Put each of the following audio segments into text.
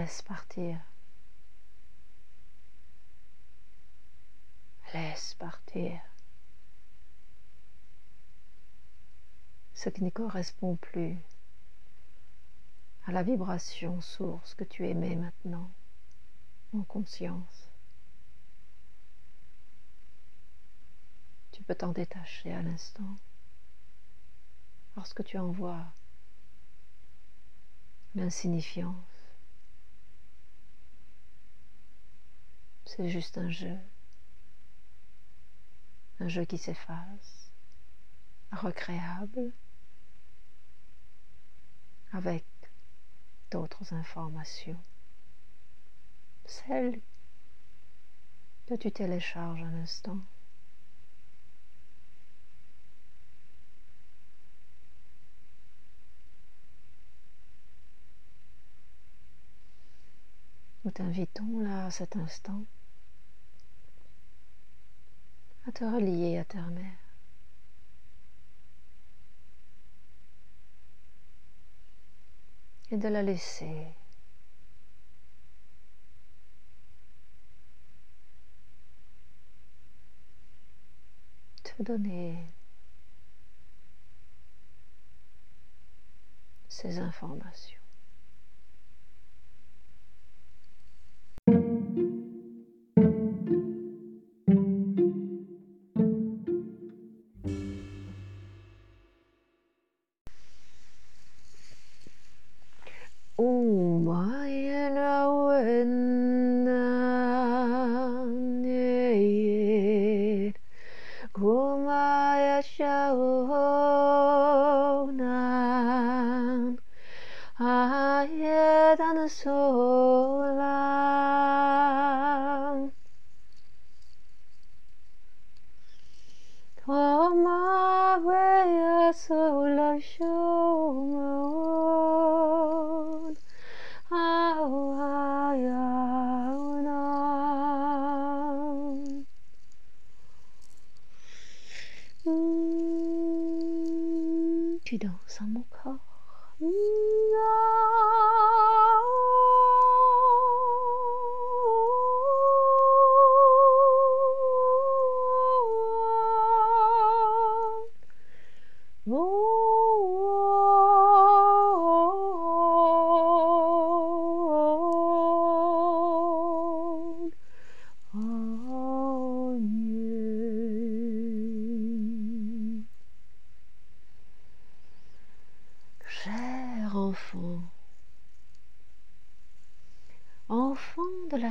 Laisse partir. Laisse partir. Ce qui ne correspond plus à la vibration source que tu émets maintenant en conscience. Tu peux t'en détacher à l'instant lorsque tu envoies l'insignifiance. C'est juste un jeu, un jeu qui s'efface, recréable, avec d'autres informations, celles que tu télécharges un instant. Nous t'invitons là à cet instant? À te relier à ta mère. Et de la laisser te donner ces informations. higher than the solar. Oh, my way, soul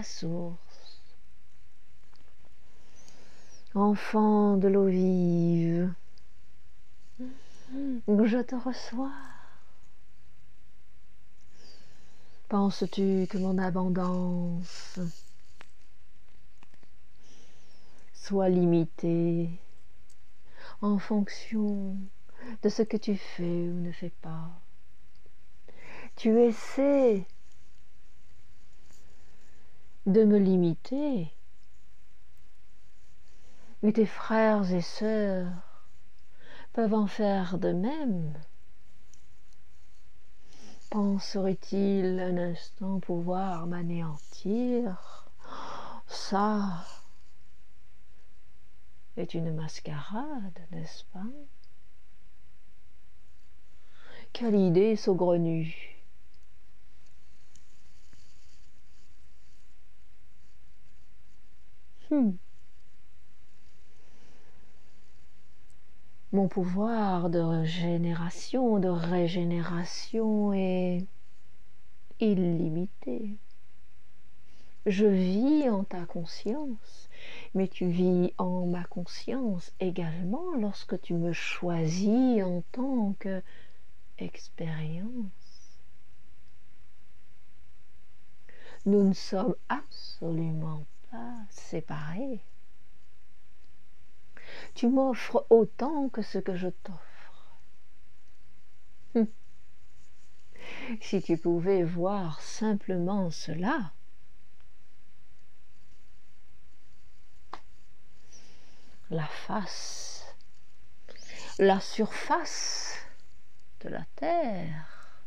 source. Enfant de l'eau vive, je te reçois. Penses-tu que mon abondance soit limitée en fonction de ce que tu fais ou ne fais pas? Tu essaies de me limiter. Mais tes frères et sœurs peuvent en faire de même. Penserait-il un instant pouvoir m'anéantir? Ça est une mascarade, n'est-ce pas? Quelle idée saugrenue Hmm. Mon pouvoir de régénération, de régénération est illimité. Je vis en ta conscience, mais tu vis en ma conscience également lorsque tu me choisis en tant que expérience. Nous ne sommes absolument séparés. Tu m'offres autant que ce que je t'offre. Hum. Si tu pouvais voir simplement cela, la face, la surface de la terre,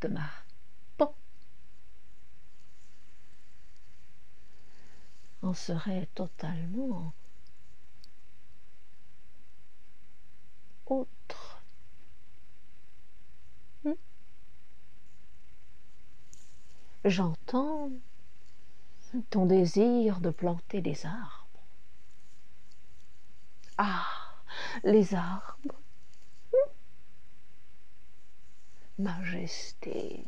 de ma en serait totalement autre. Hmm? J'entends ton désir de planter des arbres. Ah, les arbres. Hmm? Majesté.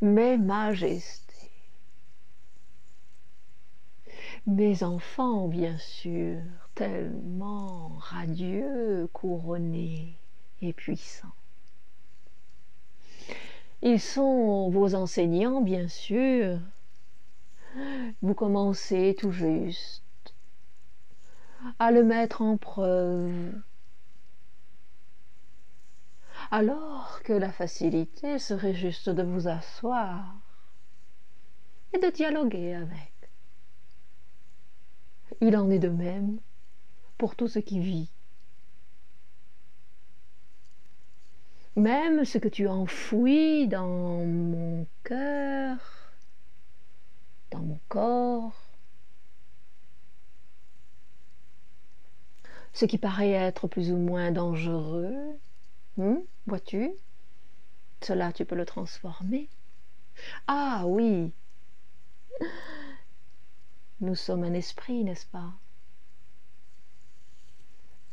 Mes majestés. Mes enfants, bien sûr, tellement radieux, couronnés et puissants. Ils sont vos enseignants, bien sûr. Vous commencez tout juste à le mettre en preuve. Alors que la facilité serait juste de vous asseoir et de dialoguer avec. Il en est de même pour tout ce qui vit. Même ce que tu enfouis dans mon cœur, dans mon corps, ce qui paraît être plus ou moins dangereux, hmm, vois-tu, cela tu peux le transformer. Ah oui, nous sommes un esprit, n'est-ce pas?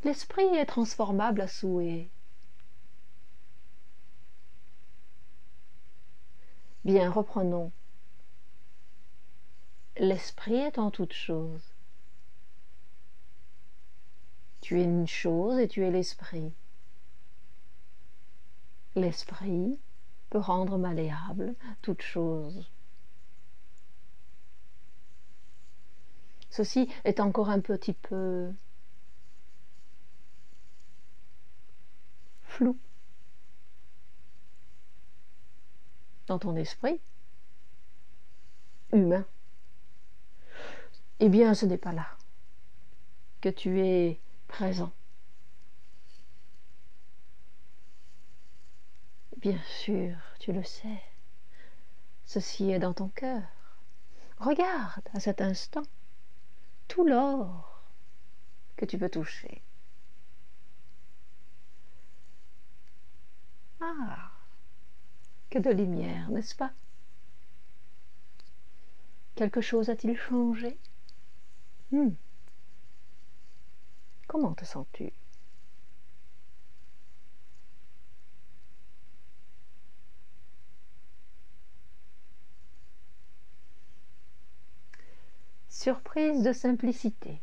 L'esprit est transformable à souhait. Bien, reprenons. L'esprit est en toute chose. Tu es une chose et tu es l'esprit. L'esprit peut rendre malléable toute chose. Ceci est encore un petit peu flou dans ton esprit humain. Eh bien, ce n'est pas là que tu es présent. Bien sûr, tu le sais. Ceci est dans ton cœur. Regarde à cet instant tout l'or que tu veux toucher. Ah, que de lumière, n'est-ce pas? Quelque chose a-t-il changé? Hmm. Comment te sens-tu? Surprise de simplicité.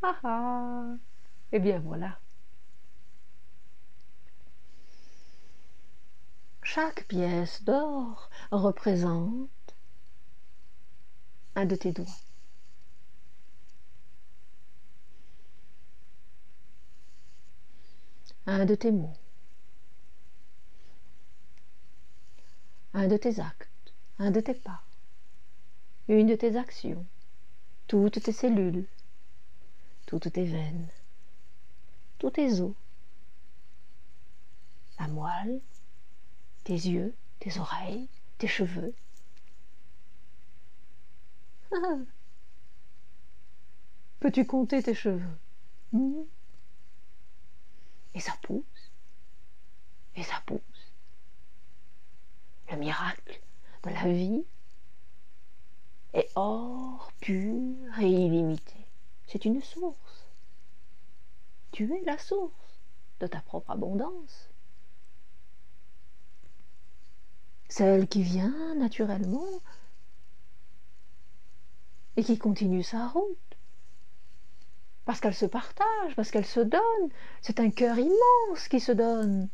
Ah ah Eh bien voilà. Chaque pièce d'or représente un de tes doigts. Un de tes mots. Un de tes actes. Un de tes pas. Une de tes actions. Toutes tes cellules. Toutes tes veines. Tous tes os. La moelle tes yeux, tes oreilles, tes cheveux. Peux-tu compter tes cheveux? Hmm? Et ça pousse, et ça pousse. Le miracle de la vie est or, pur et illimité. C'est une source. Tu es la source de ta propre abondance celle qui vient naturellement et qui continue sa route. Parce qu'elle se partage, parce qu'elle se donne. C'est un cœur immense qui se donne.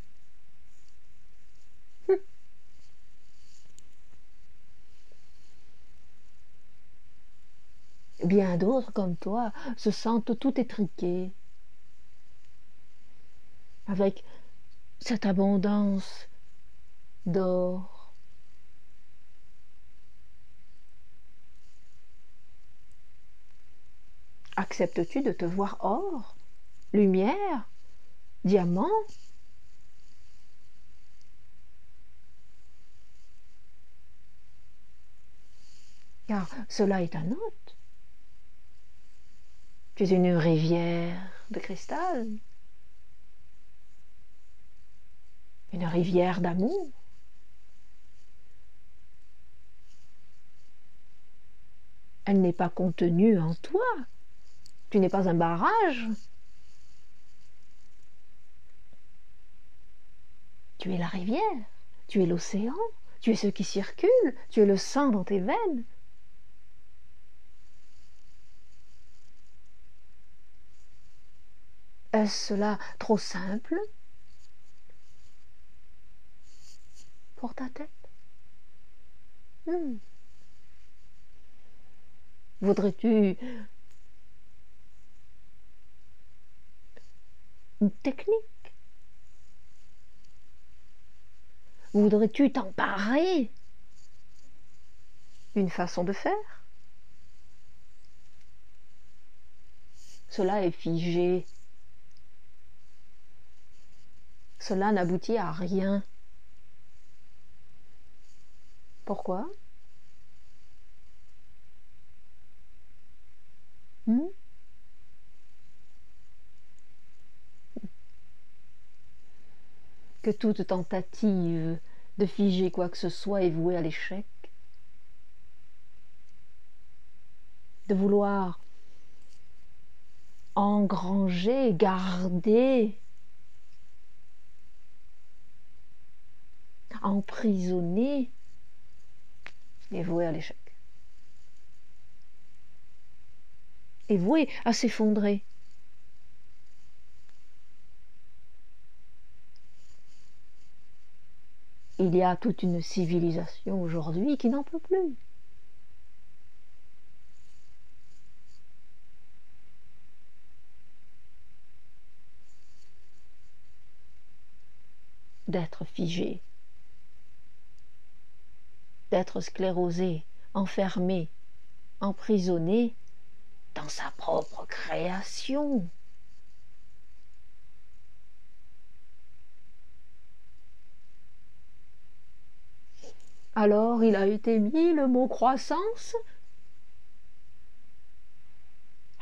Bien d'autres comme toi se sentent tout étriqués. Avec cette abondance d'or. Acceptes-tu de te voir or, lumière, diamant? Car cela est un autre. Tu es une rivière de cristal, une rivière d'amour. Elle n'est pas contenue en toi. Tu n'es pas un barrage. Tu es la rivière, tu es l'océan, tu es ce qui circule, tu es le sang dans tes veines. Est-ce cela trop simple? Pour ta tête? Hmm. Voudrais-tu une technique? Voudrais-tu t'emparer? Une façon de faire? Cela est figé. Cela n'aboutit à rien. Pourquoi? Hmm? que toute tentative de figer quoi que ce soit est vouée à l'échec, de vouloir engranger, garder, emprisonner, est voué à l'échec. est voué à s'effondrer. Il y a toute une civilisation aujourd'hui qui n'en peut plus. d'être figé, d'être sclérosé, enfermé, emprisonné dans sa propre création. Alors il a été mis le mot croissance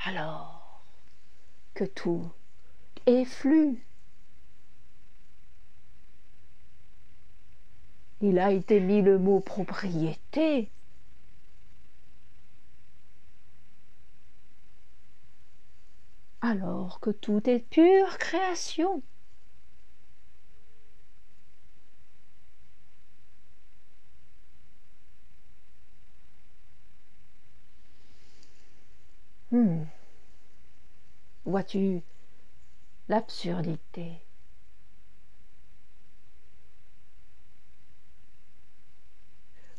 Alors que tout est Il a été mis le mot propriété alors que tout est pure création. Hmm. Vois-tu l'absurdité?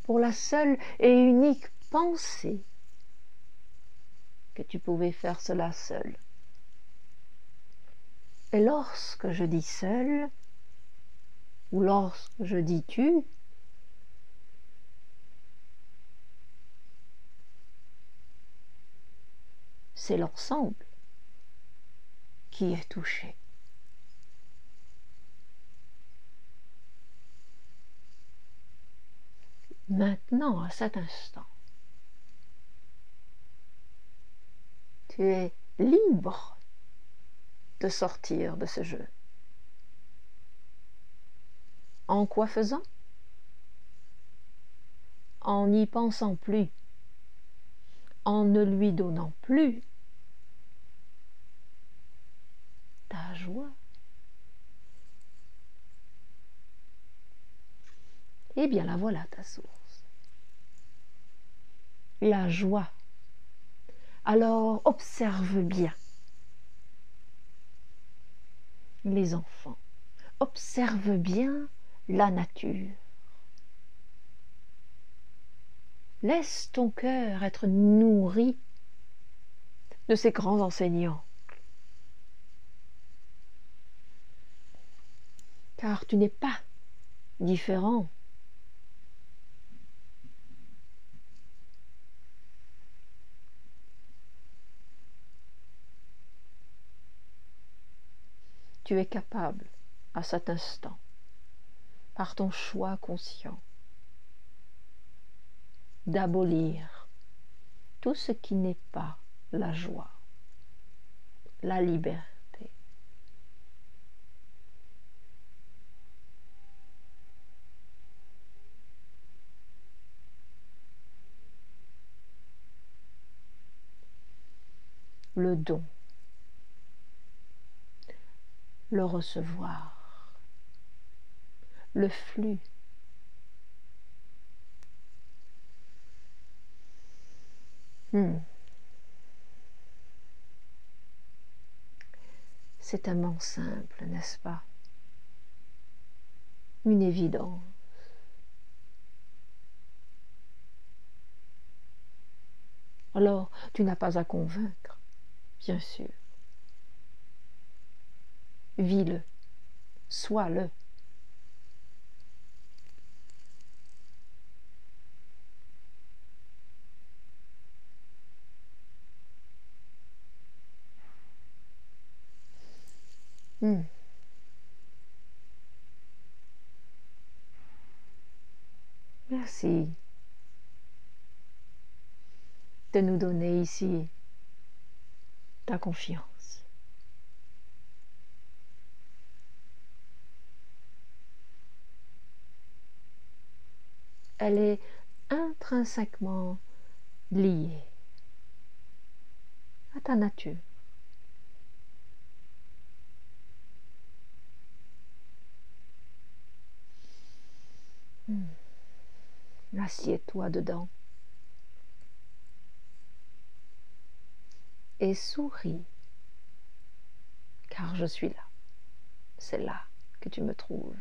Pour la seule et unique pensée que tu pouvais faire cela seul. Et lorsque je dis seul, ou lorsque je dis tu, c'est l'ensemble qui est touché. Maintenant, à cet instant, tu es libre de sortir de ce jeu. En quoi faisant? En n'y pensant plus, en ne lui donnant plus ta joie. Eh bien la voilà ta source. La joie. Alors observe bien les enfants. Observe bien la nature. Laisse ton cœur être nourri de ces grands enseignants. Car tu n'es pas différent tu es capable à cet instant, par ton choix conscient, d'abolir tout ce qui n'est pas la joie, la liberté. le don, le recevoir, le flux. Hmm. C'est tellement simple, n'est-ce pas? Une évidence. Alors, tu n'as pas à convaincre bien sûr. Vis-le, sois-le. Hmm. Merci de nous donner ici ta confiance. Elle est intrinsèquement liée à ta nature. Hmm. Assieds-toi dedans. et souris, car je suis là. C'est là que tu me trouves.